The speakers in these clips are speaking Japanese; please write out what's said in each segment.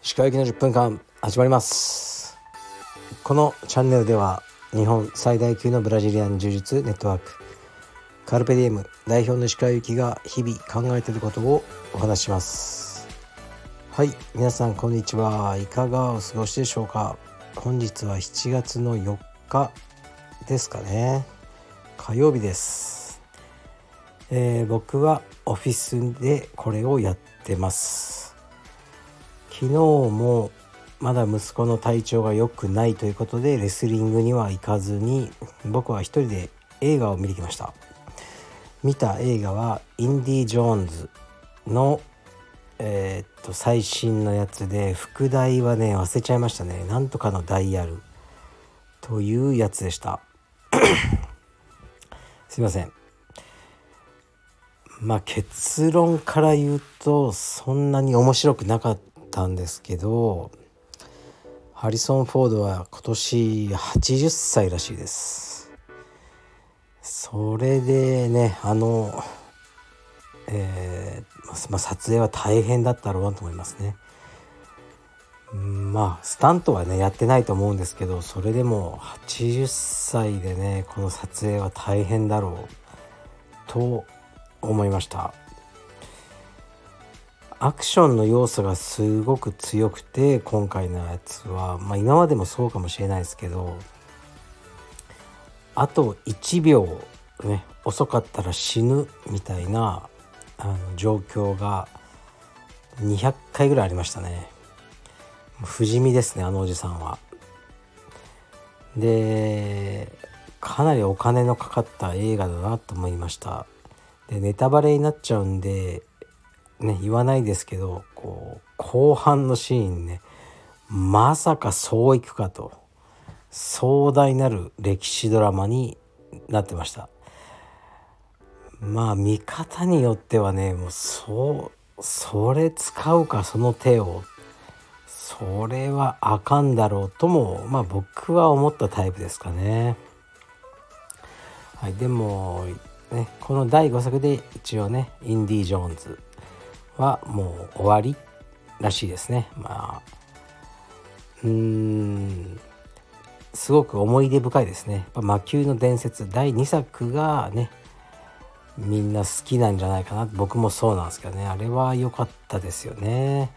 石川行きの10分間始まります。このチャンネルでは日本最大級のブラジリアン柔術ネットワークカルペディエム代表の石川行きが日々考えていることをお話しします。はい皆さんこんにちは。いかがお過ごしでしょうか。本日は7月の4日ですかね。火曜日です、えー僕はオフィスでこれをやってます。昨日もまだ息子の体調が良くないということでレスリングには行かずに僕は一人で映画を見に来ました。見た映画はインディ・ジョーンズのえーっと最新のやつで副題はね忘れちゃいましたね。なんとかのダイヤルというやつでした。すいません。まあ結論から言うとそんなに面白くなかったんですけどハリソン・フォードは今年80歳らしいです。それでねあのえーまあ撮影は大変だったろうなと思いますね。まあスタントはねやってないと思うんですけどそれでも80歳でねこの撮影は大変だろうと思いましたアクションの要素がすごく強くて今回のやつは、まあ、今までもそうかもしれないですけどあと1秒ね遅かったら死ぬみたいなあの状況が200回ぐらいありましたね不死身ですねあのおじさんは。でかなりお金のかかった映画だなと思いました。でネタバレになっちゃうんでね言わないですけどこう後半のシーンねまさかそういくかと壮大なる歴史ドラマになってました。まあ見方によってはねもうそうそれ使うかその手をそれはあかんだろうともまあ僕は思ったタイプですかね。はい、でも、ね、この第5作で一応ねインディ・ジョーンズはもう終わりらしいですね。まあうーんすごく思い出深いですね。やっぱ魔球の伝説第2作がねみんな好きなんじゃないかな僕もそうなんですけどねあれは良かったですよね。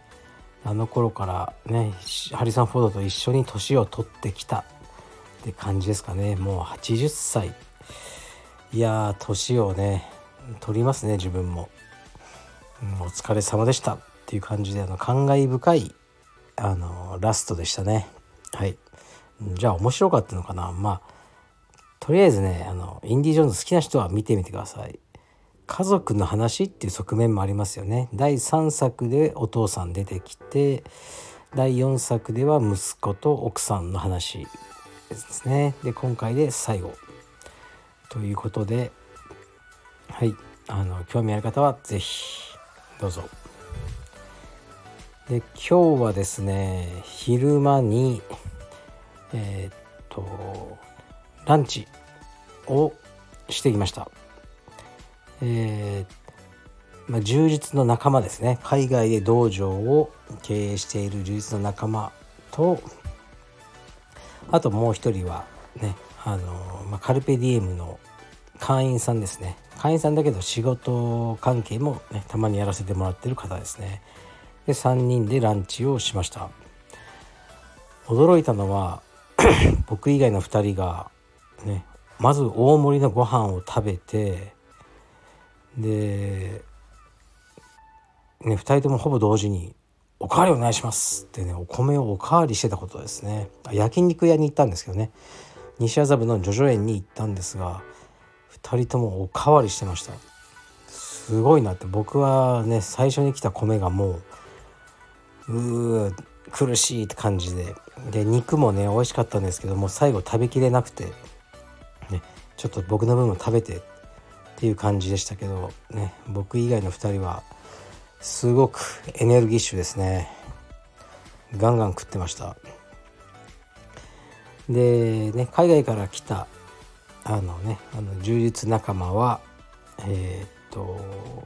あの頃からねハリソン・フォードと一緒に年を取ってきたって感じですかねもう80歳いやー年をね取りますね自分も、お疲れ様でしたっていう感じであの感慨深いあのラストでしたね。はい。じゃあ面白かったのかな。まあとりあえずねあのインディ・ジョーンズ好きな人は見てみてください。家族の話っていう側面もありますよね。第3作でお父さん出てきて第4作では息子と奥さんの話ですね。で今回で最後。ということではいあの興味ある方は是非どうぞ。で今日はですね昼間にえーっとランチをしてきました。えーまあ、充実の仲間ですね。海外で道場を経営している充実の仲間とあともう一人はねあの、まあ、カルペディエムの会員さんですね。会員さんだけど仕事関係も、ね、たまにやらせてもらってる方ですね。で3人でランチをしました。驚いたのは 僕以外の2人がねまず大盛りのご飯を食べてで、ね、2人ともほぼ同時に「おかわりお願いします」ってねお米をおかわりしてたことですね。あ焼肉屋に行ったんですけどね。西麻布の叙々苑に行ったんですが2人ともおかわりしてました。すごいなって。僕はね最初に来た米がもううー苦しいって感じで。で肉もね美味しかったんですけども最後食べきれなくて、ね、ちょっと僕の分も食べて。っていう感じでしたけどね僕以外の2人はすごくエネルギッシュですね。ガンガン食ってました。でね海外から来たあのねあの充実仲間は、えー、っと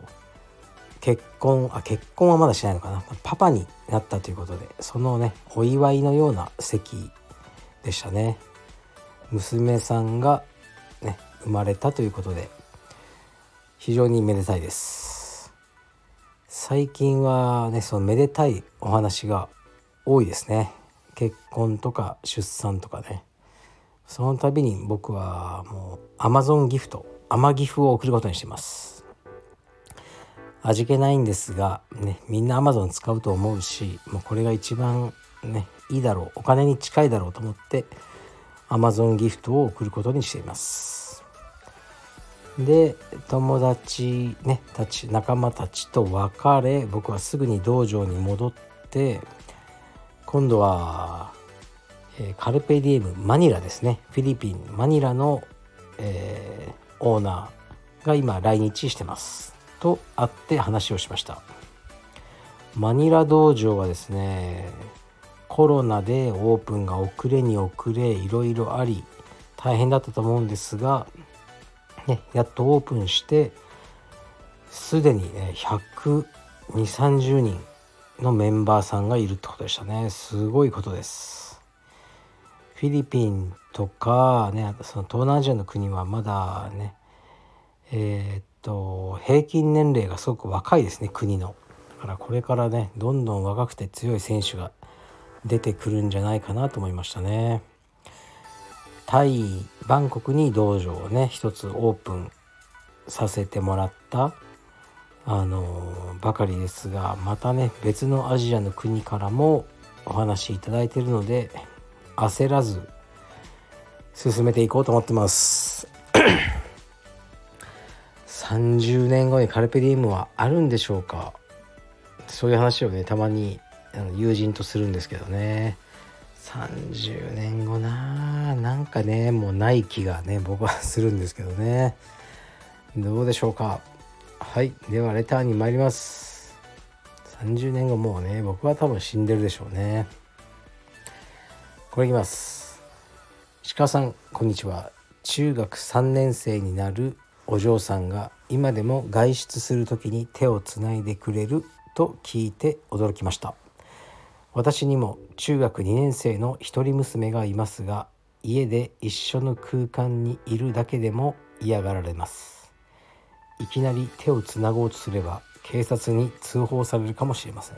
結婚あ結婚はまだしないのかな？パパになったということでそのねお祝いのような席でしたね。娘さんがね生まれたということで非常にめでたいです。最近はねそのめでたいお話が多いですね。結婚とか出産とかね。その度に僕はもう Amazon ギフト甘ギフを送ることにしてます。味気ないんですが、ね、みんな Amazon 使うと思うしもうこれが一番ねいいだろうお金に近いだろうと思って Amazon ギフトを送ることにしています。で友達ねたち仲間たちと別れ僕はすぐに道場に戻って今度はえカルペディエムマニラですね。フィリピンマニラの、えー、オーナーが今来日してます。と会って話をしました。マニラ道場はですねコロナでオープンが遅れに遅れいろいろあり大変だったと思うんですが、ね、やっとオープンしてすでに、ね、12030人のメンバーさんがいるってことでしたね。すごいことです。フィリピンとかねその東南アジアの国はまだねえー、っと平均年齢がすごく若いですね国の。だからこれからねどんどん若くて強い選手が出てくるんじゃないかなと思いましたね。タイバンコクに道場をね一つオープンさせてもらったあのばかりですがまたね別のアジアの国からもお話しいただいているので焦らず進めていこうと思ってます。30年後にカルペディウムはあるんでしょうか。そういう話をねたまに友人とするんですけどね。30年後な。なんかねもうない気がね僕はするんですけどね。どうでしょうか。はい。ではレターに参ります。30年後もうね僕は多分死んでるでしょうね。これいきます。鹿さんこんにちは。中学3年生になるお嬢さんが今でも外出する時に手をつないでくれると聞いて驚きました。私にも中学2年生の一人娘がいますが家で一緒の空間にいるだけでも嫌がられます。いきなり手をつなごうとすれば警察に通報されるかもしれません。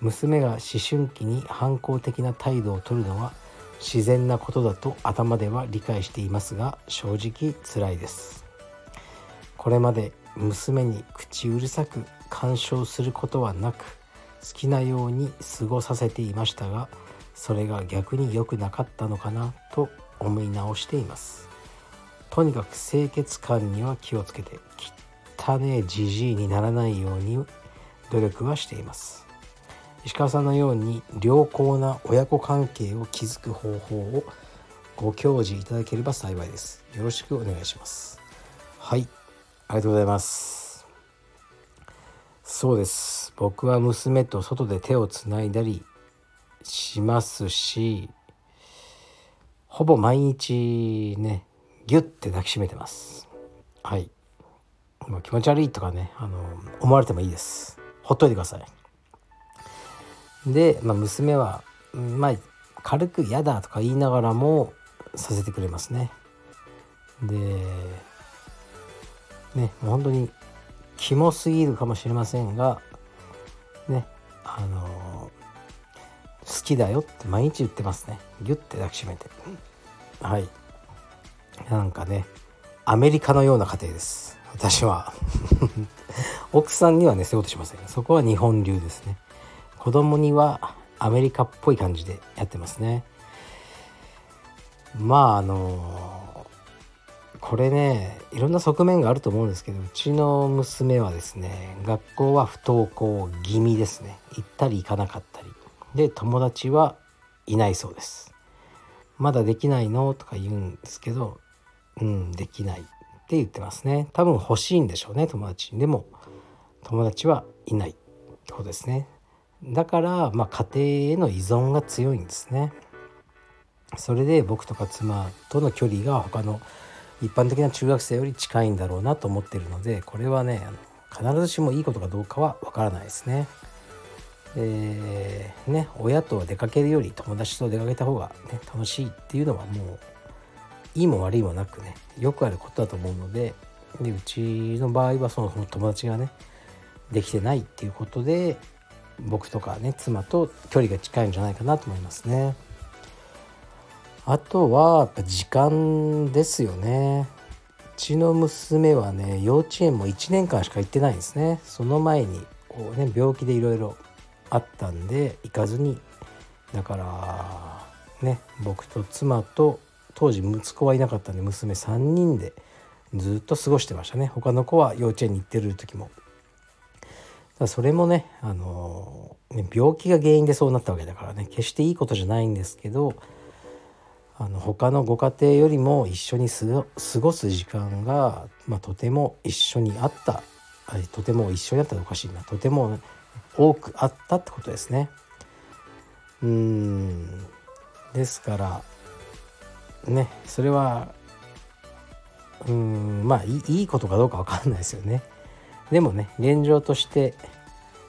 娘が思春期に反抗的な態度をとるのは自然なことだと頭では理解していますが正直辛いです。これまで娘に口うるさく干渉することはなく好きなように過ごさせていましたがそれが逆に良くなかったのかなと思い直しています。とにかく清潔感には気をつけて汚ねじじいにならないように努力はしています石川さんのように良好な親子関係を築く方法をご教示いただければ幸いです。よろしくお願いします。はい、ありがとうございます。そうです。僕は娘と外で手をつないだりしますし、ほぼ毎日ね、ギュッて抱きしめてます。はい。まあ、気持ち悪いとかね、あの思われてもいいです。ほっといてください。で、まあ、娘は、まあ、軽く嫌だとか言いながらもさせてくれますね。でねもう本当にキモすぎるかもしれませんがねあの好きだよって毎日言ってますねギュッて抱きしめてはいなんかねアメリカのような家庭です。私は。奥さんにはねそういうことしませんそこは日本流ですね。子供にはアメリカっぽい感じでやってますね。まああのこれねいろんな側面があると思うんですけどうちの娘はですね学校は不登校気味ですね。行ったり行かなかったり。で友達はいないそうです。まだできないの？とか言うんですけどうんできないって言ってますね多分欲しいんでしょうね友達にでも友達はいないってことですねだから、まあ、家庭への依存が強いんですね。それで僕とか妻との距離が他の一般的な中学生より近いんだろうなと思ってるのでこれはねあの必ずしもいいことかどうかはわからないですね。でね親と出かけるより友達と出かけた方が、ね、楽しいっていうのはもういいも悪いもなくねよくあることだと思うのででうちの場合はその友達がねできてないっていうことで僕とかね妻と距離が近いんじゃないかなと思いますね。あとはやっぱ時間ですよね。うちの娘はね幼稚園も1年間しか行ってないんですね。その前にこうね病気でいろいろあったんで行かずにだからね僕と妻と当時息子はいなかったんで娘3人でずっと過ごしてましたね。他の子は幼稚園に行ってる時も。それもね,、あのね病気が原因でそうなったわけだからね。決していいことじゃないんですけどあの他のご家庭よりも一緒に過ごす時間が、まあ、とても一緒にあった。とても一緒にあったらおかしいな。とても、多くあったってことですね。うん。ですからねそれはうんまあいいことかどうか分かんないですよね。でもね現状として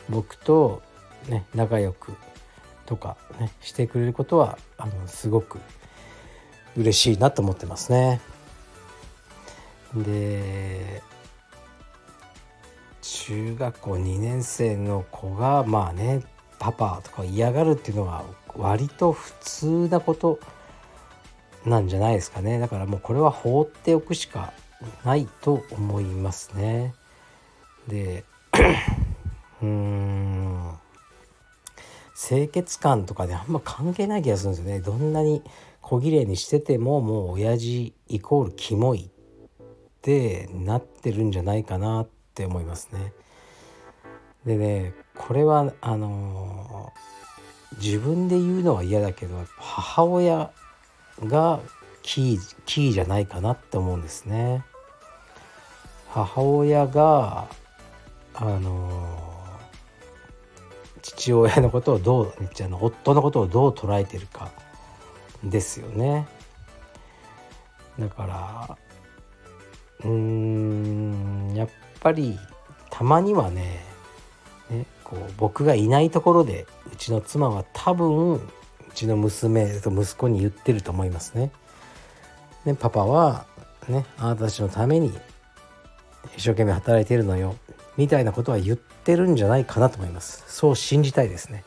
僕と、ね、仲良くとか、ね、してくれることはあのすごく嬉しいなと思ってますね。で中学校2年生の子がまあねパパとか嫌がるっていうのは割と普通なことなんじゃないですかねだからもうこれは放っておくしかないと思いますね。で うーん清潔感とかであんま関係ない気がするんですよねどんなに小綺麗にしててももう親父イコールキモいってなってるんじゃないかなって思いますね。でねこれはあのー、自分で言うのは嫌だけど母親がキーキーじゃないかなって思うんですね。母親があの父親のことをどうあの夫のことをどう捉えてるかですよね。だからうーんやっぱりたまにはねねこう僕がいないところでうちの妻は多分ちの娘と息子に言ってると思いますね。ねパパはねあなたたちのために一生懸命働いてるのよみたいなことは言ってるんじゃないかなと思います。そう信じたいですね。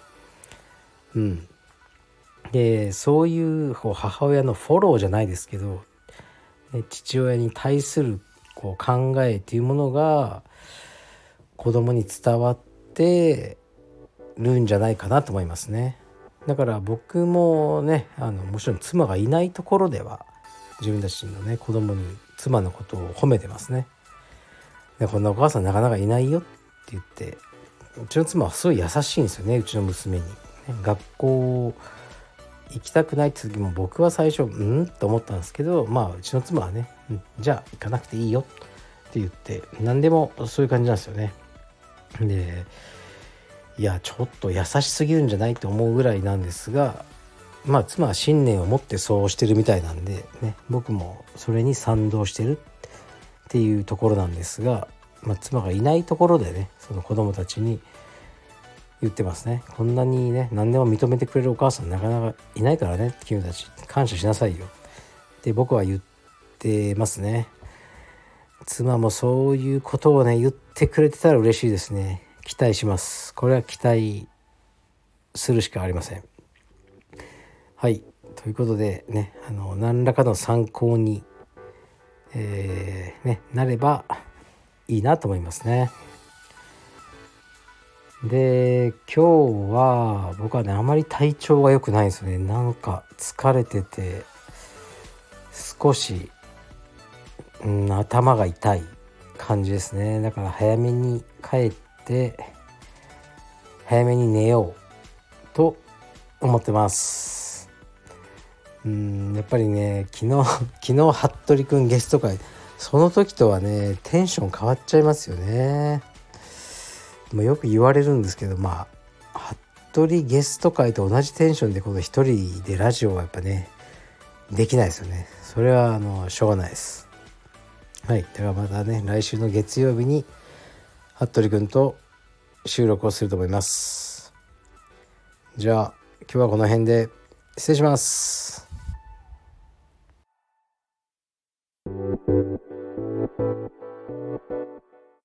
うん。でそういうこう母親のフォローじゃないですけど、ね、父親に対するこう考えっていうものが子供に伝わってるんじゃないかなと思いますね。だから僕もねあのもちろん妻がいないところでは自分たちのね子供に妻のことを褒めてますねでこんなお母さんなかなかいないよって言ってうちの妻はすごい優しいんですよねうちの娘に。学校行きたくないって時も僕は最初うん？と思ったんですけどまあうちの妻はね、うん、じゃあ行かなくていいよって言って何でもそういう感じなんですよね。でいやちょっと優しすぎるんじゃないと思うぐらいなんですがまあ妻は信念を持ってそうしてるみたいなんでね僕もそれに賛同してるっていうところなんですが、まあ、妻がいないところでねその子供たちに言ってますね。こんなにね何でも認めてくれるお母さんなかなかいないからね君たち感謝しなさいよ。って僕は言ってますね。妻もそういうことをね言ってくれてたら嬉しいですね。期待します。これは期待するしかありません。はい。ということでねあの何らかの参考にえー、ね、なればいいなと思いますね。で今日は僕はねあまり体調が良くないんですよね。なんか疲れてて少し、うん、頭が痛い感じですね。だから早めに帰って早めに寝ようと思ってますうんやっぱりね昨日 昨日服部くんゲスト会その時とはねテンション変わっちゃいますよね。もよく言われるんですけどまあ服部ゲスト会と同じテンションでこの一人でラジオはやっぱねできないですよね。それはあのしょうがないです。はいだからまたね来週の月曜日に服部君と収録をすると思います。じゃあ今日はこの辺で失礼します。